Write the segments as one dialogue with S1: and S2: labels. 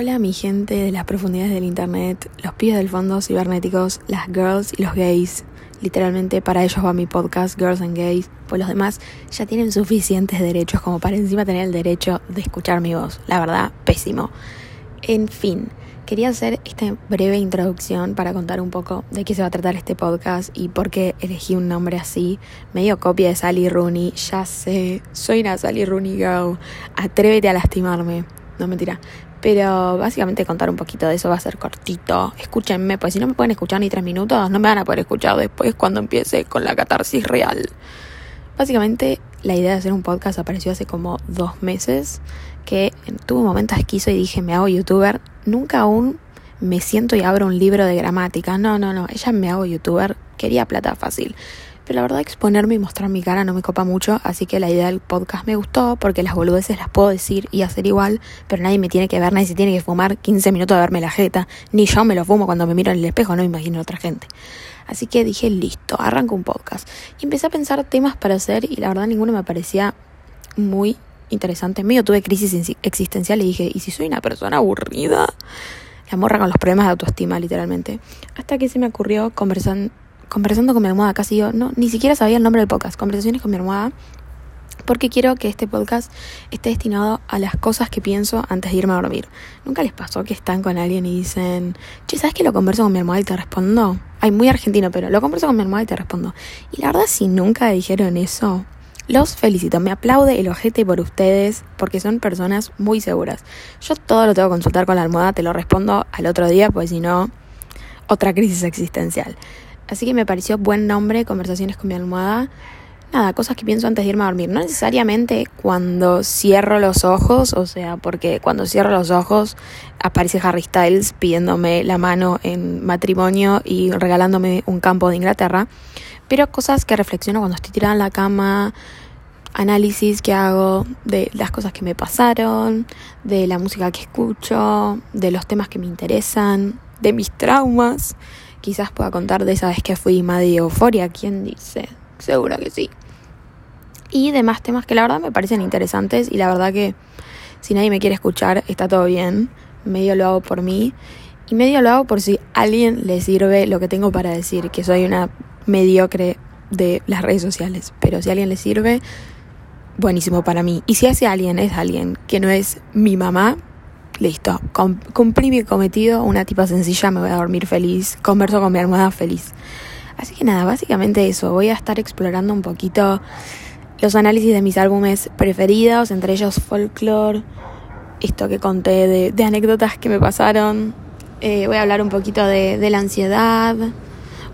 S1: Hola mi gente de las profundidades del internet, los pibes del fondo cibernéticos, las girls y los gays. Literalmente para ellos va mi podcast Girls and Gays, pues los demás ya tienen suficientes derechos como para encima tener el derecho de escuchar mi voz. La verdad, pésimo. En fin, quería hacer esta breve introducción para contar un poco de qué se va a tratar este podcast y por qué elegí un nombre así. Medio copia de Sally Rooney, ya sé, soy una Sally Rooney girl. Atrévete a lastimarme. No mentira. Pero básicamente contar un poquito de eso va a ser cortito. Escúchenme, pues si no me pueden escuchar ni tres minutos, no me van a poder escuchar después cuando empiece con la catarsis real. Básicamente la idea de hacer un podcast apareció hace como dos meses, que tuve un momento esquizo y dije, me hago youtuber. Nunca aún me siento y abro un libro de gramática. No, no, no, ella me hago youtuber. Quería plata fácil. Pero la verdad exponerme y mostrar mi cara no me copa mucho, así que la idea del podcast me gustó porque las boludeces las puedo decir y hacer igual, pero nadie me tiene que ver, nadie se tiene que fumar 15 minutos de verme la jeta, ni yo me lo fumo cuando me miro en el espejo, no me imagino a otra gente. Así que dije, listo, arranco un podcast. Y empecé a pensar temas para hacer y la verdad ninguno me parecía muy interesante. Medio tuve crisis existencial y dije, ¿y si soy una persona aburrida? La morra con los problemas de autoestima, literalmente. Hasta que se me ocurrió conversar conversando con mi almohada, casi yo, no, ni siquiera sabía el nombre del podcast, conversaciones con mi almohada, porque quiero que este podcast esté destinado a las cosas que pienso antes de irme a dormir. ¿Nunca les pasó que están con alguien y dicen, che, ¿sabes que lo converso con mi almohada y te respondo? Ay, muy argentino, pero lo converso con mi almohada y te respondo. Y la verdad, si nunca dijeron eso, los felicito, me aplaude el ojete por ustedes porque son personas muy seguras. Yo todo lo tengo que consultar con la almohada, te lo respondo al otro día, pues si no, otra crisis existencial. Así que me pareció buen nombre, Conversaciones con mi almohada. Nada, cosas que pienso antes de irme a dormir. No necesariamente cuando cierro los ojos, o sea, porque cuando cierro los ojos aparece Harry Styles pidiéndome la mano en matrimonio y regalándome un campo de Inglaterra. Pero cosas que reflexiono cuando estoy tirada en la cama, análisis que hago de las cosas que me pasaron, de la música que escucho, de los temas que me interesan, de mis traumas. Quizás pueda contar de esa vez que fui de Euforia, ¿quién dice? Seguro que sí. Y demás temas que la verdad me parecen interesantes y la verdad que si nadie me quiere escuchar está todo bien. Medio lo hago por mí y medio lo hago por si a alguien le sirve lo que tengo para decir, que soy una mediocre de las redes sociales. Pero si a alguien le sirve, buenísimo para mí. Y si ese alguien es alguien que no es mi mamá, listo, cumplí mi cometido, una tipa sencilla, me voy a dormir feliz, converso con mi almohada feliz. Así que nada, básicamente eso, voy a estar explorando un poquito los análisis de mis álbumes preferidos, entre ellos Folklore, esto que conté de, anécdotas que me pasaron, eh, voy a hablar un poquito de, de la ansiedad,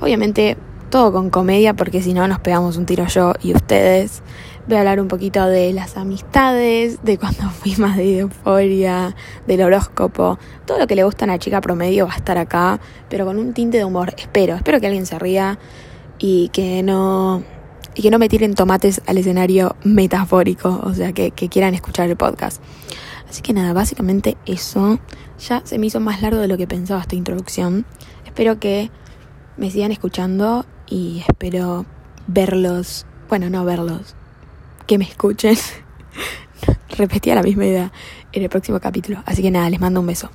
S1: obviamente todo con comedia porque si no nos pegamos un tiro yo y ustedes. Voy a hablar un poquito de las amistades, de cuando fui más de euforia, del horóscopo. Todo lo que le gusta a una chica promedio va a estar acá, pero con un tinte de humor. Espero, espero que alguien se ría y que no, y que no me tiren tomates al escenario metafórico, o sea, que, que quieran escuchar el podcast. Así que nada, básicamente eso. Ya se me hizo más largo de lo que pensaba esta introducción. Espero que me sigan escuchando y espero verlos, bueno, no verlos, que me escuchen. Repetía la misma idea en el próximo capítulo. Así que nada, les mando un beso.